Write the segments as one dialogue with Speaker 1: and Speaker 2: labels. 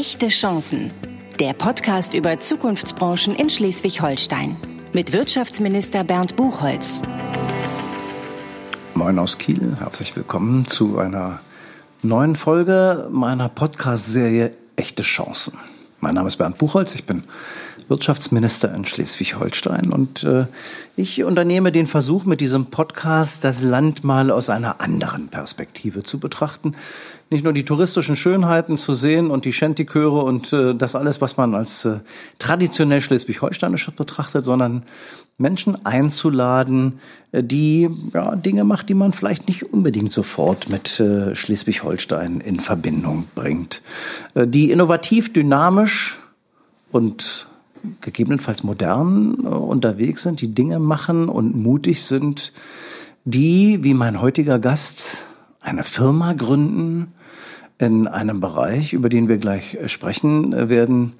Speaker 1: Echte Chancen. Der Podcast über Zukunftsbranchen in Schleswig-Holstein. Mit Wirtschaftsminister Bernd Buchholz.
Speaker 2: Moin aus Kiel. Herzlich willkommen zu einer neuen Folge meiner Podcast-Serie Echte Chancen. Mein Name ist Bernd Buchholz. Ich bin Wirtschaftsminister in Schleswig-Holstein. Und äh, ich unternehme den Versuch, mit diesem Podcast das Land mal aus einer anderen Perspektive zu betrachten. Nicht nur die touristischen Schönheiten zu sehen und die Schentichöre und äh, das alles, was man als äh, traditionell schleswig-holsteinisch betrachtet, sondern Menschen einzuladen, äh, die ja, Dinge macht, die man vielleicht nicht unbedingt sofort mit äh, Schleswig-Holstein in Verbindung bringt. Äh, die innovativ, dynamisch und gegebenenfalls modern äh, unterwegs sind, die Dinge machen und mutig sind, die, wie mein heutiger Gast, eine Firma gründen in einem Bereich, über den wir gleich äh, sprechen äh, werden,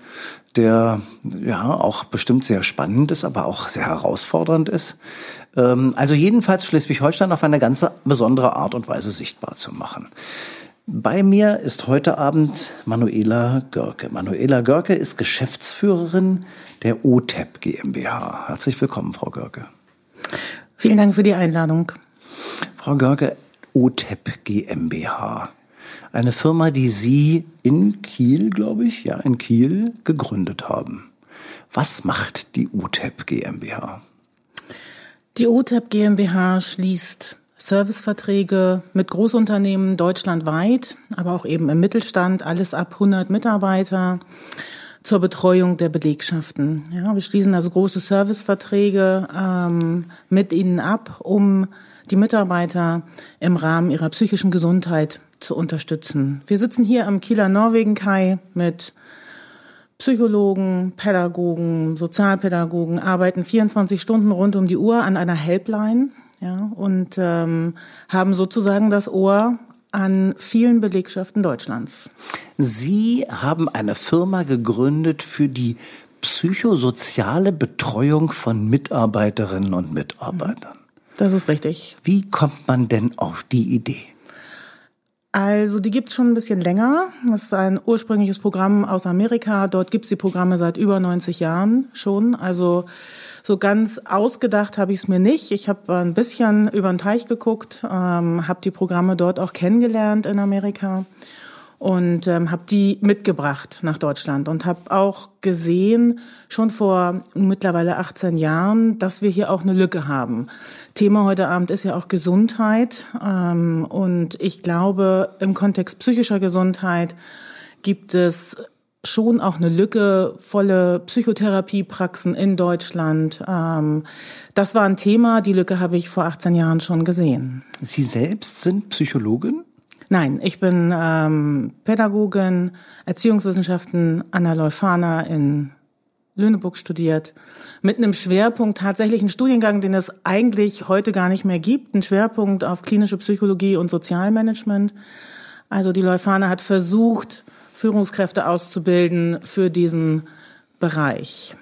Speaker 2: der ja auch bestimmt sehr spannend ist, aber auch sehr herausfordernd ist. Ähm, also jedenfalls Schleswig-Holstein auf eine ganz besondere Art und Weise sichtbar zu machen. Bei mir ist heute Abend Manuela Görke. Manuela Görke ist Geschäftsführerin der OTEP GmbH. Herzlich willkommen, Frau Görke.
Speaker 3: Vielen Dank für die Einladung.
Speaker 2: Frau Görke, OTEP GmbH. Eine Firma, die Sie in Kiel, glaube ich, ja, in Kiel gegründet haben. Was macht die OTEP GmbH?
Speaker 3: Die OTEP GmbH schließt Serviceverträge mit Großunternehmen deutschlandweit, aber auch eben im Mittelstand, alles ab 100 Mitarbeiter zur Betreuung der Belegschaften. Ja, wir schließen also große Serviceverträge ähm, mit ihnen ab, um die Mitarbeiter im Rahmen ihrer psychischen Gesundheit zu unterstützen. Wir sitzen hier am Kieler Norwegen-Kai mit Psychologen, Pädagogen, Sozialpädagogen, arbeiten 24 Stunden rund um die Uhr an einer Helpline ja, und ähm, haben sozusagen das Ohr an vielen Belegschaften Deutschlands.
Speaker 2: Sie haben eine Firma gegründet für die psychosoziale Betreuung von Mitarbeiterinnen und Mitarbeitern.
Speaker 3: Das ist richtig.
Speaker 2: Wie kommt man denn auf die Idee?
Speaker 3: Also die gibt's schon ein bisschen länger. Das ist ein ursprüngliches Programm aus Amerika. Dort gibt's die Programme seit über 90 Jahren schon. Also so ganz ausgedacht habe ich es mir nicht. Ich habe ein bisschen über den Teich geguckt, ähm, habe die Programme dort auch kennengelernt in Amerika und ähm, habe die mitgebracht nach Deutschland und habe auch gesehen, schon vor mittlerweile 18 Jahren, dass wir hier auch eine Lücke haben. Thema heute Abend ist ja auch Gesundheit ähm, und ich glaube, im Kontext psychischer Gesundheit gibt es schon auch eine Lücke, volle Psychotherapiepraxen in Deutschland. Ähm, das war ein Thema, die Lücke habe ich vor 18 Jahren schon gesehen.
Speaker 2: Sie selbst sind Psychologin?
Speaker 3: Nein, ich bin ähm, Pädagogin, Erziehungswissenschaften an der Leuphana in Lüneburg studiert, mit einem Schwerpunkt, tatsächlich einen Studiengang, den es eigentlich heute gar nicht mehr gibt, ein Schwerpunkt auf klinische Psychologie und Sozialmanagement. Also die Leuphana hat versucht, Führungskräfte auszubilden für diesen Bereich.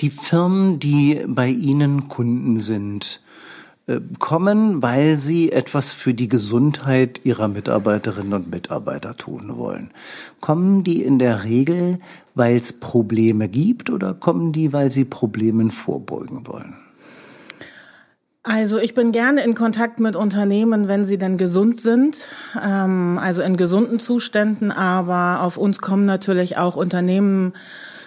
Speaker 2: Die Firmen, die bei Ihnen Kunden sind, kommen, weil sie etwas für die Gesundheit ihrer Mitarbeiterinnen und Mitarbeiter tun wollen. Kommen die in der Regel, weil es Probleme gibt oder kommen die, weil sie Problemen vorbeugen wollen?
Speaker 3: Also ich bin gerne in Kontakt mit Unternehmen, wenn sie denn gesund sind, ähm, also in gesunden Zuständen. Aber auf uns kommen natürlich auch Unternehmen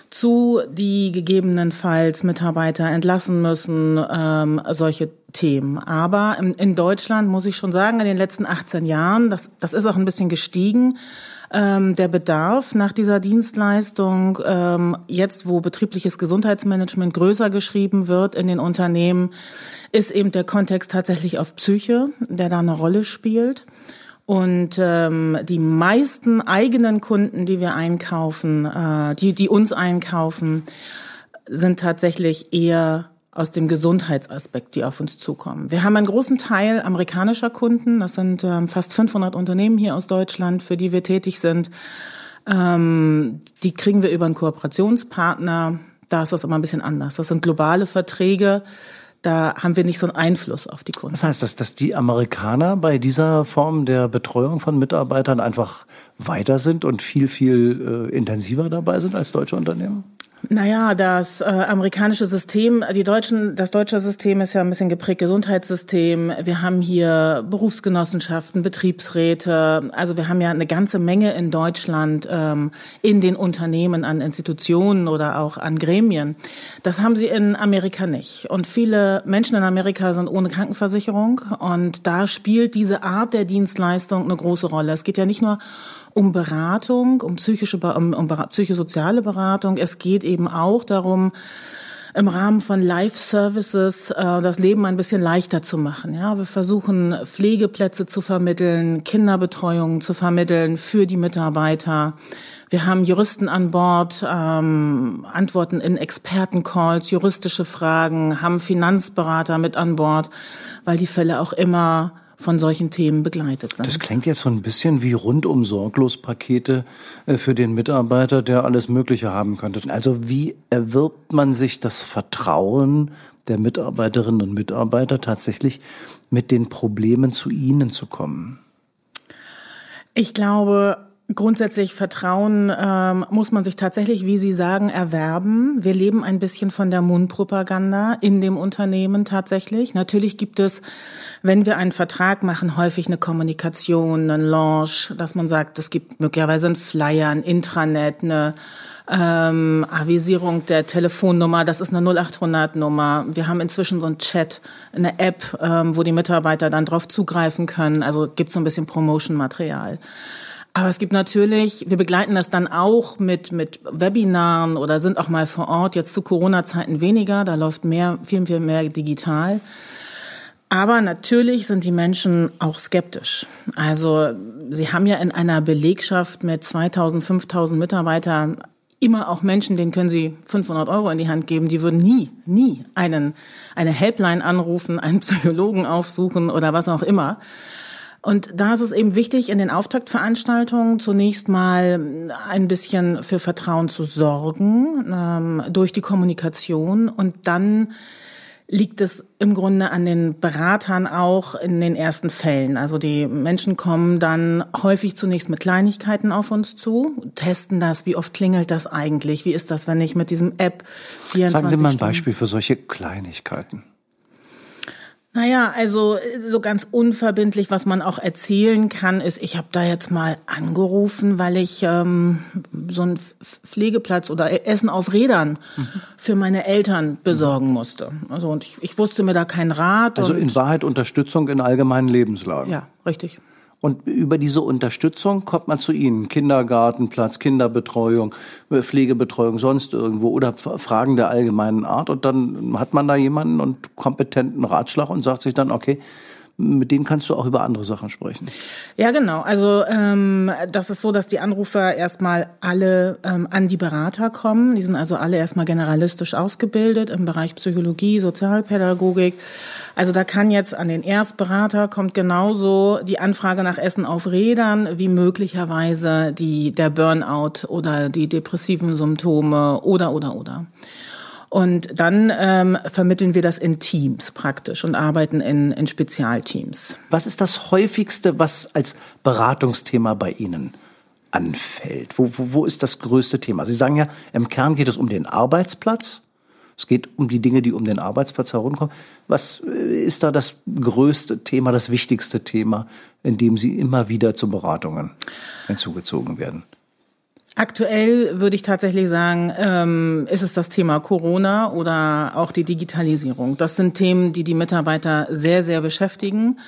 Speaker 3: zu, die gegebenenfalls Mitarbeiter entlassen müssen, ähm, solche Themen. Aber in, in Deutschland muss ich schon sagen, in den letzten 18 Jahren, das, das ist auch ein bisschen gestiegen, ähm, der Bedarf nach dieser Dienstleistung, ähm, jetzt wo betriebliches Gesundheitsmanagement größer geschrieben wird in den Unternehmen, ist eben der Kontext tatsächlich auf Psyche, der da eine Rolle spielt. Und ähm, die meisten eigenen Kunden, die wir einkaufen, äh, die, die uns einkaufen, sind tatsächlich eher aus dem Gesundheitsaspekt, die auf uns zukommen. Wir haben einen großen Teil amerikanischer Kunden. Das sind ähm, fast 500 Unternehmen hier aus Deutschland, für die wir tätig sind. Ähm, die kriegen wir über einen Kooperationspartner. Da ist das immer ein bisschen anders. Das sind globale Verträge. Da haben wir nicht so einen Einfluss auf die Kunden.
Speaker 2: Das heißt, dass, dass die Amerikaner bei dieser Form der Betreuung von Mitarbeitern einfach weiter sind und viel, viel äh, intensiver dabei sind als deutsche Unternehmen?
Speaker 3: Naja, das äh, amerikanische System, die deutschen, das deutsche System ist ja ein bisschen geprägt Gesundheitssystem. Wir haben hier Berufsgenossenschaften, Betriebsräte. Also wir haben ja eine ganze Menge in Deutschland ähm, in den Unternehmen an Institutionen oder auch an Gremien. Das haben sie in Amerika nicht. Und viele Menschen in Amerika sind ohne Krankenversicherung. Und da spielt diese Art der Dienstleistung eine große Rolle. Es geht ja nicht nur um Beratung, um psychische, um, um psychosoziale Beratung. Es geht eben auch darum, im Rahmen von Life-Services äh, das Leben ein bisschen leichter zu machen. Ja, wir versuchen Pflegeplätze zu vermitteln, Kinderbetreuung zu vermitteln für die Mitarbeiter. Wir haben Juristen an Bord, ähm, antworten in Expertencalls, juristische Fragen, haben Finanzberater mit an Bord, weil die Fälle auch immer von solchen Themen begleitet sind.
Speaker 2: Das klingt jetzt so ein bisschen wie rundum sorglos Pakete äh, für den Mitarbeiter, der alles Mögliche haben könnte. Also wie erwirbt man sich das Vertrauen der Mitarbeiterinnen und Mitarbeiter tatsächlich mit den Problemen zu ihnen zu kommen?
Speaker 3: Ich glaube, Grundsätzlich Vertrauen ähm, muss man sich tatsächlich, wie Sie sagen, erwerben. Wir leben ein bisschen von der Mundpropaganda in dem Unternehmen tatsächlich. Natürlich gibt es, wenn wir einen Vertrag machen, häufig eine Kommunikation, einen Launch, dass man sagt, es gibt möglicherweise einen Flyer, ein Intranet, eine ähm, Avisierung der Telefonnummer, das ist eine 0800-Nummer. Wir haben inzwischen so einen Chat, eine App, ähm, wo die Mitarbeiter dann drauf zugreifen können. Also gibt so ein bisschen Promotion-Material. Aber es gibt natürlich, wir begleiten das dann auch mit, mit Webinaren oder sind auch mal vor Ort, jetzt zu Corona-Zeiten weniger, da läuft mehr, viel, viel mehr digital. Aber natürlich sind die Menschen auch skeptisch. Also sie haben ja in einer Belegschaft mit 2000, 5000 Mitarbeitern immer auch Menschen, denen können sie 500 Euro in die Hand geben, die würden nie, nie einen, eine Helpline anrufen, einen Psychologen aufsuchen oder was auch immer. Und da ist es eben wichtig, in den Auftaktveranstaltungen zunächst mal ein bisschen für Vertrauen zu sorgen ähm, durch die Kommunikation und dann liegt es im Grunde an den Beratern auch in den ersten Fällen. Also die Menschen kommen dann häufig zunächst mit Kleinigkeiten auf uns zu, testen das, wie oft klingelt das eigentlich, wie ist das, wenn ich mit diesem App
Speaker 2: 24 Sagen Sie mal ein Beispiel für solche Kleinigkeiten.
Speaker 3: Naja, also so ganz unverbindlich, was man auch erzählen kann, ist, ich habe da jetzt mal angerufen, weil ich ähm, so einen Pflegeplatz oder e-, Essen auf Rädern mhm. für meine Eltern besorgen musste. Also und ich, ich wusste mir da keinen Rat.
Speaker 2: Also in Wahrheit Unterstützung in allgemeinen Lebenslagen.
Speaker 3: Ja, richtig.
Speaker 2: Und über diese Unterstützung kommt man zu Ihnen. Kindergartenplatz, Kinderbetreuung, äh, Pflegebetreuung, sonst irgendwo oder Fragen der allgemeinen Art. Und dann hat man da jemanden und kompetenten Ratschlag und sagt sich dann, okay, mit denen kannst du auch über andere Sachen sprechen.
Speaker 3: Ja, genau. Also ähm, das ist so, dass die Anrufer erstmal alle ähm, an die Berater kommen. Die sind also alle erstmal generalistisch ausgebildet im Bereich Psychologie, Sozialpädagogik. Also da kann jetzt an den Erstberater kommt genauso die Anfrage nach Essen auf Rädern wie möglicherweise die der Burnout oder die depressiven Symptome oder oder oder. Und dann ähm, vermitteln wir das in Teams praktisch und arbeiten in, in Spezialteams.
Speaker 2: Was ist das häufigste, was als Beratungsthema bei Ihnen anfällt? Wo, wo, wo ist das größte Thema? Sie sagen ja, im Kern geht es um den Arbeitsplatz. Es geht um die Dinge, die um den Arbeitsplatz herumkommen. Was äh, ist da das größte Thema, das wichtigste Thema, in dem Sie immer wieder zu Beratungen hinzugezogen werden?
Speaker 3: Aktuell würde ich tatsächlich sagen, ähm, ist es das Thema Corona oder auch die Digitalisierung. Das sind Themen, die die Mitarbeiter sehr, sehr beschäftigen.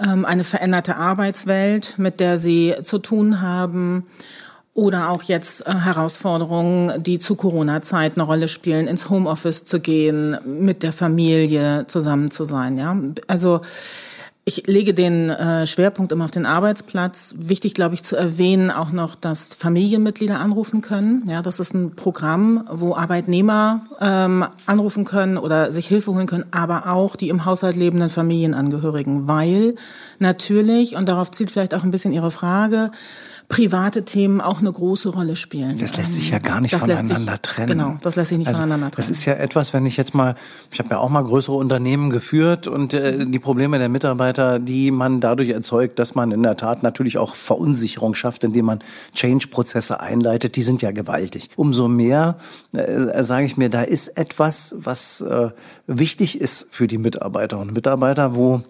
Speaker 3: Ähm, eine veränderte Arbeitswelt, mit der sie zu tun haben. Oder auch jetzt äh, Herausforderungen, die zu Corona-Zeit eine Rolle spielen, ins Homeoffice zu gehen, mit der Familie zusammen zu sein. Ja, also ich lege den äh, Schwerpunkt immer auf den Arbeitsplatz. Wichtig, glaube ich, zu erwähnen auch noch, dass Familienmitglieder anrufen können. Ja, das ist ein Programm, wo Arbeitnehmer ähm, anrufen können oder sich Hilfe holen können, aber auch die im Haushalt lebenden Familienangehörigen, weil natürlich und darauf zielt vielleicht auch ein bisschen Ihre Frage private Themen auch eine große Rolle spielen.
Speaker 2: Das lässt sich ja gar nicht
Speaker 3: das
Speaker 2: voneinander
Speaker 3: sich,
Speaker 2: trennen.
Speaker 3: Genau, das lässt sich nicht
Speaker 2: also,
Speaker 3: voneinander trennen.
Speaker 2: Das ist ja etwas, wenn ich jetzt mal, ich habe ja auch mal größere Unternehmen geführt und äh, die Probleme der Mitarbeiter, die man dadurch erzeugt, dass man in der Tat natürlich auch Verunsicherung schafft, indem man Change-Prozesse einleitet, die sind ja gewaltig. Umso mehr äh, sage ich mir, da ist etwas, was äh, wichtig ist für die Mitarbeiterinnen und Mitarbeiter, wo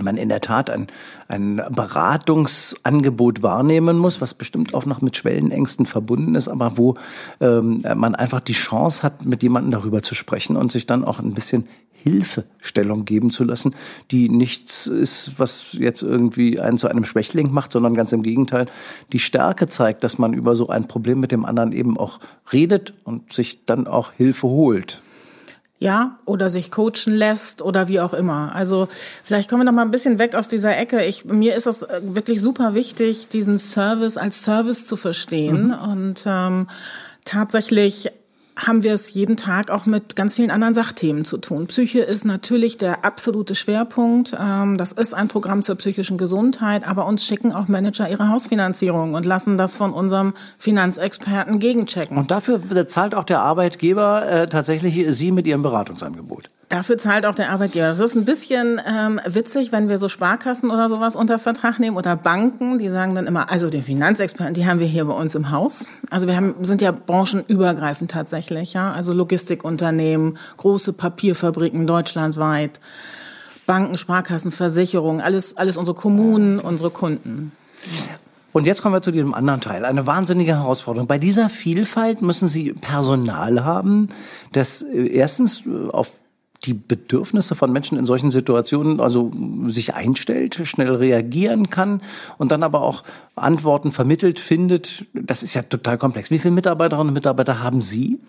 Speaker 2: man in der Tat ein, ein Beratungsangebot wahrnehmen muss, was bestimmt auch noch mit Schwellenängsten verbunden ist, aber wo ähm, man einfach die Chance hat, mit jemandem darüber zu sprechen und sich dann auch ein bisschen Hilfestellung geben zu lassen, die nichts ist, was jetzt irgendwie einen zu einem Schwächling macht, sondern ganz im Gegenteil die Stärke zeigt, dass man über so ein Problem mit dem anderen eben auch redet und sich dann auch Hilfe holt
Speaker 3: ja, oder sich coachen lässt oder wie auch immer. Also vielleicht kommen wir noch mal ein bisschen weg aus dieser Ecke. Ich, mir ist es äh, wirklich super wichtig, diesen Service als Service zu verstehen mhm. und ähm, tatsächlich haben wir es jeden Tag auch mit ganz vielen anderen Sachthemen zu tun. Psyche ist natürlich der absolute Schwerpunkt. Ähm, das ist ein Programm zur psychischen Gesundheit, aber uns schicken auch Manager ihre Hausfinanzierung und lassen das von unserem Finanzexperten gegenchecken.
Speaker 2: Und dafür zahlt auch der Arbeitgeber äh, tatsächlich Sie mit Ihrem Beratungsangebot.
Speaker 3: Dafür zahlt auch der Arbeitgeber. Das ist ein bisschen ähm, witzig, wenn wir so Sparkassen oder sowas unter Vertrag nehmen oder Banken, die sagen dann immer, also den Finanzexperten, die haben wir hier bei uns im Haus. Also wir haben, sind ja branchenübergreifend tatsächlich, ja. Also Logistikunternehmen, große Papierfabriken deutschlandweit, Banken, Sparkassen, Versicherungen, alles, alles unsere Kommunen, unsere Kunden.
Speaker 2: Und jetzt kommen wir zu diesem anderen Teil. Eine wahnsinnige Herausforderung. Bei dieser Vielfalt müssen Sie Personal haben, das äh, erstens äh, auf die Bedürfnisse von Menschen in solchen Situationen also sich einstellt, schnell reagieren kann und dann aber auch Antworten vermittelt, findet. Das ist ja total komplex. Wie viele Mitarbeiterinnen und Mitarbeiter haben Sie?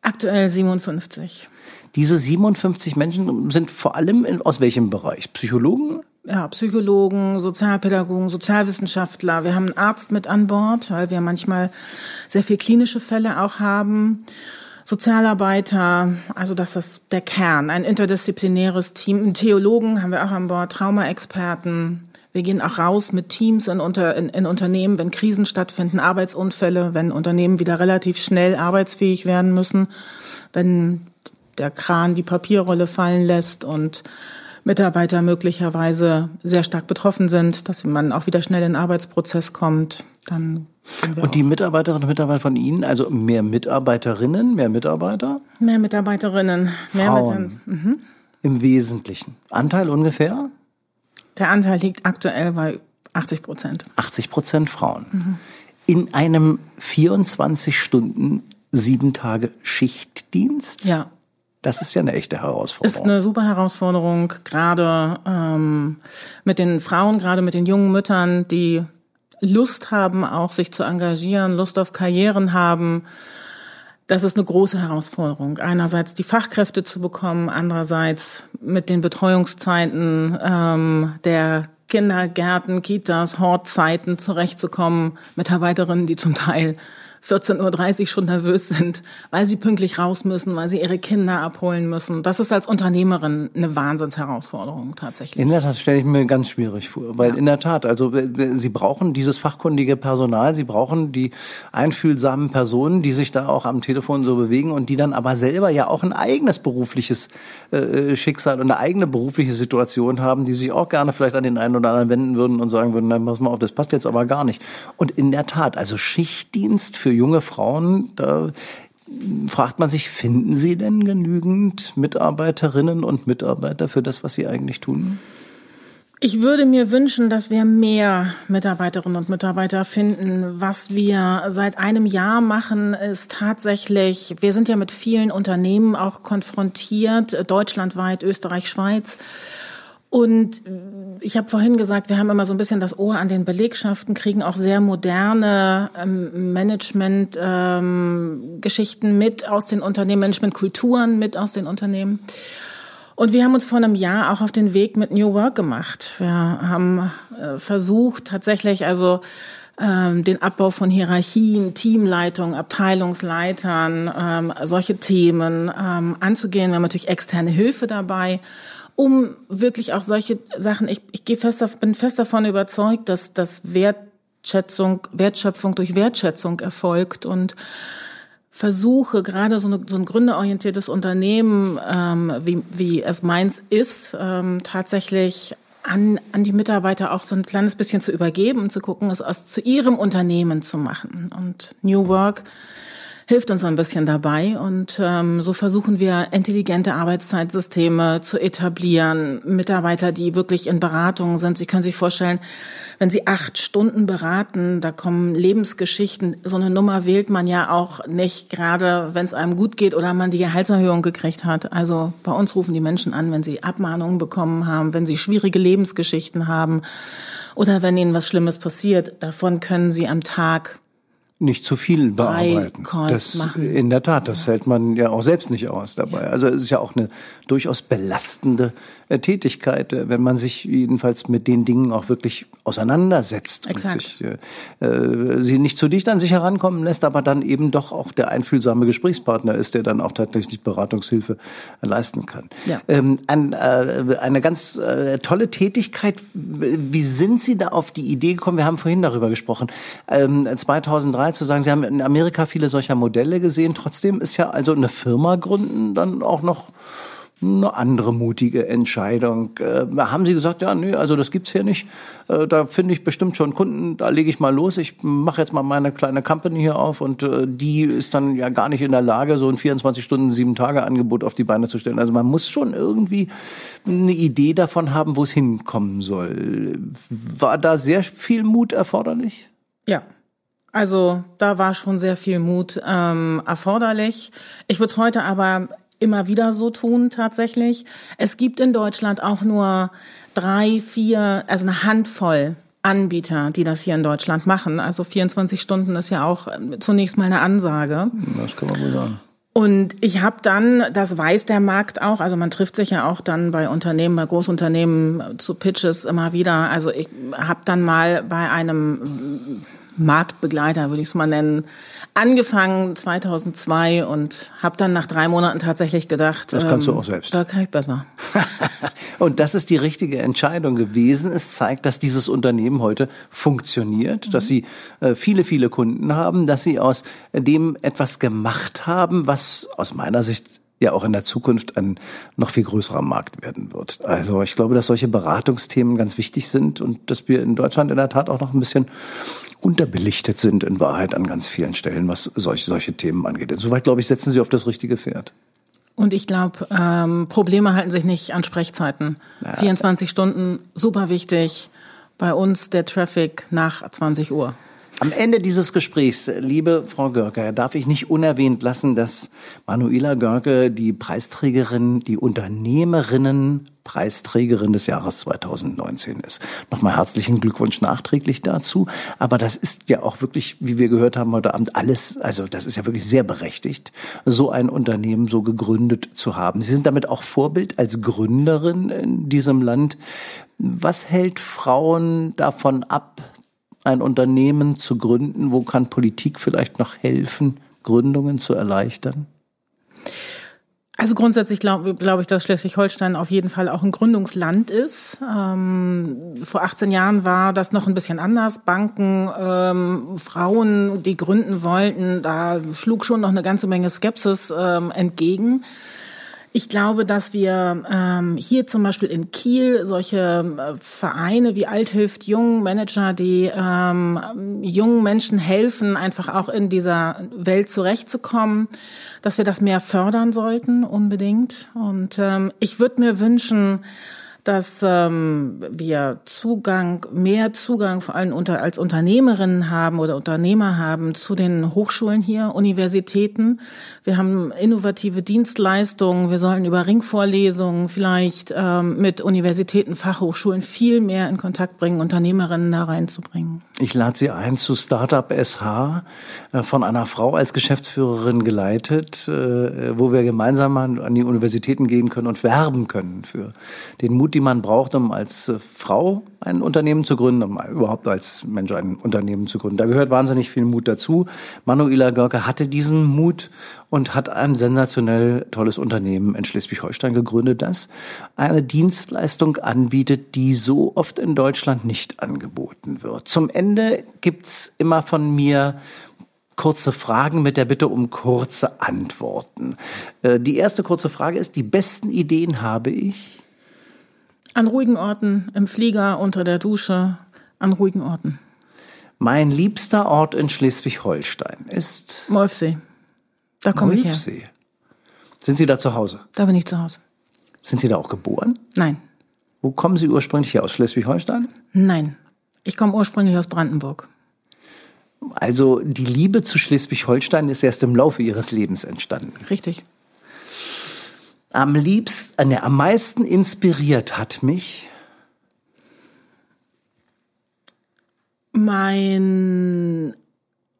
Speaker 3: Aktuell 57.
Speaker 2: Diese 57 Menschen sind vor allem in, aus welchem Bereich? Psychologen?
Speaker 3: Ja, Psychologen, Sozialpädagogen, Sozialwissenschaftler. Wir haben einen Arzt mit an Bord, weil wir manchmal sehr viel klinische Fälle auch haben. Sozialarbeiter, also das ist der Kern, ein interdisziplinäres Team. Theologen haben wir auch an Bord, Traumaexperten. Wir gehen auch raus mit Teams in, unter, in, in Unternehmen, wenn Krisen stattfinden, Arbeitsunfälle, wenn Unternehmen wieder relativ schnell arbeitsfähig werden müssen, wenn der Kran die Papierrolle fallen lässt und Mitarbeiter möglicherweise sehr stark betroffen sind, dass man auch wieder schnell in den Arbeitsprozess kommt, dann
Speaker 2: und die Mitarbeiterinnen und Mitarbeiter von Ihnen, also mehr Mitarbeiterinnen, mehr Mitarbeiter?
Speaker 3: Mehr Mitarbeiterinnen, mehr
Speaker 2: Frauen. Mhm. Im Wesentlichen. Anteil ungefähr?
Speaker 3: Der Anteil liegt aktuell bei 80 Prozent.
Speaker 2: 80 Prozent Frauen. Mhm. In einem 24 Stunden, sieben Tage Schichtdienst?
Speaker 3: Ja.
Speaker 2: Das ist ja eine echte Herausforderung.
Speaker 3: Ist eine super Herausforderung, gerade ähm, mit den Frauen, gerade mit den jungen Müttern, die Lust haben, auch sich zu engagieren, Lust auf Karrieren haben. Das ist eine große Herausforderung. Einerseits die Fachkräfte zu bekommen, andererseits mit den Betreuungszeiten ähm, der Kindergärten, Kitas, Hortzeiten zurechtzukommen, Mitarbeiterinnen, die zum Teil 14.30 Uhr schon nervös sind, weil sie pünktlich raus müssen, weil sie ihre Kinder abholen müssen. Das ist als Unternehmerin eine Wahnsinnsherausforderung tatsächlich.
Speaker 2: In der Tat stelle ich mir ganz schwierig vor, weil ja. in der Tat, also Sie brauchen dieses fachkundige Personal, Sie brauchen die einfühlsamen Personen, die sich da auch am Telefon so bewegen und die dann aber selber ja auch ein eigenes berufliches äh, Schicksal und eine eigene berufliche Situation haben, die sich auch gerne vielleicht an den einen oder anderen wenden würden und sagen würden, nein, pass mal auf, das passt jetzt aber gar nicht. Und in der Tat, also Schichtdienst für junge Frauen, da fragt man sich, finden Sie denn genügend Mitarbeiterinnen und Mitarbeiter für das, was Sie eigentlich tun?
Speaker 3: Ich würde mir wünschen, dass wir mehr Mitarbeiterinnen und Mitarbeiter finden. Was wir seit einem Jahr machen, ist tatsächlich, wir sind ja mit vielen Unternehmen auch konfrontiert, deutschlandweit, Österreich, Schweiz. Und ich habe vorhin gesagt, wir haben immer so ein bisschen das Ohr an den Belegschaften, kriegen auch sehr moderne ähm, Management-Geschichten ähm, mit aus den Unternehmen, Management-Kulturen mit aus den Unternehmen. Und wir haben uns vor einem Jahr auch auf den Weg mit New Work gemacht. Wir haben äh, versucht, tatsächlich also ähm, den Abbau von Hierarchien, Teamleitung, Abteilungsleitern, ähm, solche Themen ähm, anzugehen. Wir haben natürlich externe Hilfe dabei, um wirklich auch solche Sachen, ich, ich gehe fest, bin fest davon überzeugt, dass, dass Wertschätzung, Wertschöpfung durch Wertschätzung erfolgt und versuche, gerade so, eine, so ein gründerorientiertes Unternehmen, ähm, wie, wie es meins ist, ähm, tatsächlich an, an die Mitarbeiter auch so ein kleines bisschen zu übergeben und zu gucken, es aus zu ihrem Unternehmen zu machen. Und New Work hilft uns ein bisschen dabei. Und ähm, so versuchen wir, intelligente Arbeitszeitsysteme zu etablieren. Mitarbeiter, die wirklich in Beratung sind. Sie können sich vorstellen, wenn Sie acht Stunden beraten, da kommen Lebensgeschichten. So eine Nummer wählt man ja auch nicht, gerade wenn es einem gut geht oder man die Gehaltserhöhung gekriegt hat. Also bei uns rufen die Menschen an, wenn sie Abmahnungen bekommen haben, wenn sie schwierige Lebensgeschichten haben oder wenn ihnen was Schlimmes passiert. Davon können sie am Tag
Speaker 2: nicht zu viel bearbeiten.
Speaker 3: Das, machen.
Speaker 2: in der Tat, das hält man ja auch selbst nicht aus dabei. Also es ist ja auch eine durchaus belastende Tätigkeit, äh, wenn man sich jedenfalls mit den Dingen auch wirklich auseinandersetzt
Speaker 3: Exakt.
Speaker 2: und sich, äh, äh, sie nicht zu dicht an sich herankommen lässt, aber dann eben doch auch der einfühlsame Gesprächspartner ist, der dann auch tatsächlich Beratungshilfe leisten kann.
Speaker 3: Ja.
Speaker 2: Ähm, ein, äh, eine ganz äh, tolle Tätigkeit. Wie sind Sie da auf die Idee gekommen? Wir haben vorhin darüber gesprochen. Ähm, 2003 zu sagen, Sie haben in Amerika viele solcher Modelle gesehen. Trotzdem ist ja also eine Firma gründen dann auch noch eine andere mutige Entscheidung. Äh, haben Sie gesagt, ja, nö, also das gibt's hier nicht. Äh, da finde ich bestimmt schon Kunden, da lege ich mal los. Ich mache jetzt mal meine kleine Company hier auf und äh, die ist dann ja gar nicht in der Lage, so ein 24 Stunden, sieben Tage Angebot auf die Beine zu stellen. Also man muss schon irgendwie eine Idee davon haben, wo es hinkommen soll. War da sehr viel Mut erforderlich?
Speaker 3: Ja, also da war schon sehr viel Mut ähm, erforderlich. Ich würde heute aber immer wieder so tun tatsächlich. Es gibt in Deutschland auch nur drei, vier, also eine Handvoll Anbieter, die das hier in Deutschland machen. Also 24 Stunden ist ja auch äh, zunächst mal eine Ansage.
Speaker 2: Das kann man wohl sagen.
Speaker 3: Und ich habe dann, das weiß der Markt auch, also man trifft sich ja auch dann bei Unternehmen, bei Großunternehmen zu Pitches immer wieder. Also ich habe dann mal bei einem Marktbegleiter, würde ich es mal nennen, angefangen 2002 und habe dann nach drei Monaten tatsächlich gedacht,
Speaker 2: das kannst ähm, du auch selbst.
Speaker 3: Da kann ich besser.
Speaker 2: und das ist die richtige Entscheidung gewesen. Es zeigt, dass dieses Unternehmen heute funktioniert, mhm. dass sie äh, viele, viele Kunden haben, dass sie aus dem etwas gemacht haben, was aus meiner Sicht ja auch in der Zukunft ein noch viel größerer Markt werden wird. Also ich glaube, dass solche Beratungsthemen ganz wichtig sind und dass wir in Deutschland in der Tat auch noch ein bisschen unterbelichtet sind in Wahrheit an ganz vielen Stellen, was solche, solche Themen angeht. Insoweit, glaube ich, setzen Sie auf das richtige Pferd.
Speaker 3: Und ich glaube, ähm, Probleme halten sich nicht an Sprechzeiten. Ja. 24 Stunden, super wichtig. Bei uns der Traffic nach 20 Uhr.
Speaker 2: Am Ende dieses Gesprächs, liebe Frau Görke, darf ich nicht unerwähnt lassen, dass Manuela Görke die Preisträgerin, die Unternehmerinnen Preisträgerin des Jahres 2019 ist. Nochmal herzlichen Glückwunsch nachträglich dazu. Aber das ist ja auch wirklich, wie wir gehört haben heute Abend, alles, also das ist ja wirklich sehr berechtigt, so ein Unternehmen so gegründet zu haben. Sie sind damit auch Vorbild als Gründerin in diesem Land. Was hält Frauen davon ab, ein Unternehmen zu gründen? Wo kann Politik vielleicht noch helfen, Gründungen zu erleichtern?
Speaker 3: Also grundsätzlich glaube glaub ich, dass Schleswig-Holstein auf jeden Fall auch ein Gründungsland ist. Ähm, vor 18 Jahren war das noch ein bisschen anders. Banken, ähm, Frauen, die gründen wollten, da schlug schon noch eine ganze Menge Skepsis ähm, entgegen. Ich glaube, dass wir ähm, hier zum Beispiel in Kiel solche äh, Vereine wie Althilft Jung, Manager, die ähm, jungen Menschen helfen, einfach auch in dieser Welt zurechtzukommen, dass wir das mehr fördern sollten, unbedingt. Und ähm, ich würde mir wünschen, dass ähm, wir Zugang, mehr Zugang vor allem unter, als Unternehmerinnen haben oder Unternehmer haben zu den Hochschulen hier, Universitäten. Wir haben innovative Dienstleistungen. Wir sollten über Ringvorlesungen vielleicht ähm, mit Universitäten, Fachhochschulen viel mehr in Kontakt bringen, Unternehmerinnen da reinzubringen.
Speaker 2: Ich lade Sie ein zu Startup SH, äh, von einer Frau als Geschäftsführerin geleitet, äh, wo wir gemeinsam an die Universitäten gehen können und werben können für den Mut, den man braucht, um als äh, Frau ein Unternehmen zu gründen, um überhaupt als Mensch ein Unternehmen zu gründen. Da gehört wahnsinnig viel Mut dazu. Manuela Görke hatte diesen Mut und hat ein sensationell tolles Unternehmen in Schleswig-Holstein gegründet, das eine Dienstleistung anbietet, die so oft in Deutschland nicht angeboten wird. Zum Ende gibt's immer von mir kurze Fragen mit der Bitte um kurze Antworten. Äh, die erste kurze Frage ist, die besten Ideen habe ich?
Speaker 3: An ruhigen Orten, im Flieger, unter der Dusche, an ruhigen Orten.
Speaker 2: Mein liebster Ort in Schleswig-Holstein ist?
Speaker 3: Molfsee. Da komme ich her.
Speaker 2: Sind Sie da zu Hause?
Speaker 3: Da bin ich zu Hause.
Speaker 2: Sind Sie da auch geboren?
Speaker 3: Nein.
Speaker 2: Wo kommen Sie ursprünglich her? Aus Schleswig-Holstein?
Speaker 3: Nein. Ich komme ursprünglich aus Brandenburg.
Speaker 2: Also die Liebe zu Schleswig-Holstein ist erst im Laufe Ihres Lebens entstanden.
Speaker 3: Richtig.
Speaker 2: Am liebsten, äh, am meisten inspiriert hat mich
Speaker 3: mein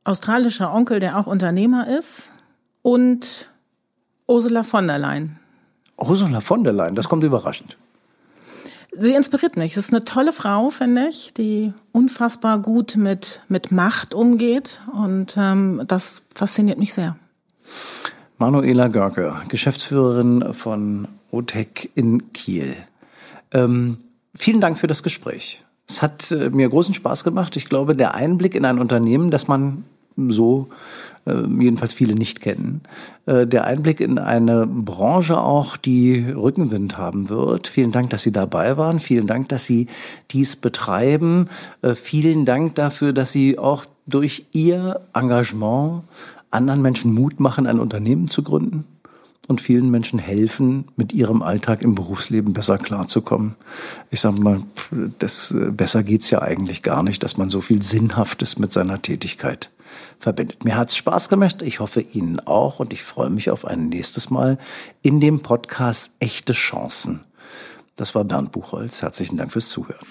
Speaker 3: australischer Onkel, der auch Unternehmer ist, und Ursula von der Leyen.
Speaker 2: Ursula von der Leyen, das kommt überraschend.
Speaker 3: Sie inspiriert mich. Das ist eine tolle Frau, finde ich, die unfassbar gut mit, mit Macht umgeht. Und ähm, das fasziniert mich sehr.
Speaker 2: Manuela Görke, Geschäftsführerin von OTEC in Kiel. Ähm, vielen Dank für das Gespräch. Es hat äh, mir großen Spaß gemacht. Ich glaube, der Einblick in ein Unternehmen, das man so äh, jedenfalls viele nicht kennen. Äh, der Einblick in eine Branche auch, die Rückenwind haben wird. Vielen Dank, dass Sie dabei waren. Vielen Dank, dass Sie dies betreiben. Äh, vielen Dank dafür, dass Sie auch durch Ihr Engagement anderen Menschen Mut machen, ein Unternehmen zu gründen und vielen Menschen helfen, mit ihrem Alltag im Berufsleben besser klarzukommen. Ich sage mal, das, besser geht's ja eigentlich gar nicht, dass man so viel Sinnhaftes mit seiner Tätigkeit verbindet. Mir hat's Spaß gemacht, ich hoffe Ihnen auch und ich freue mich auf ein nächstes Mal in dem Podcast Echte Chancen. Das war Bernd Buchholz. Herzlichen Dank fürs Zuhören.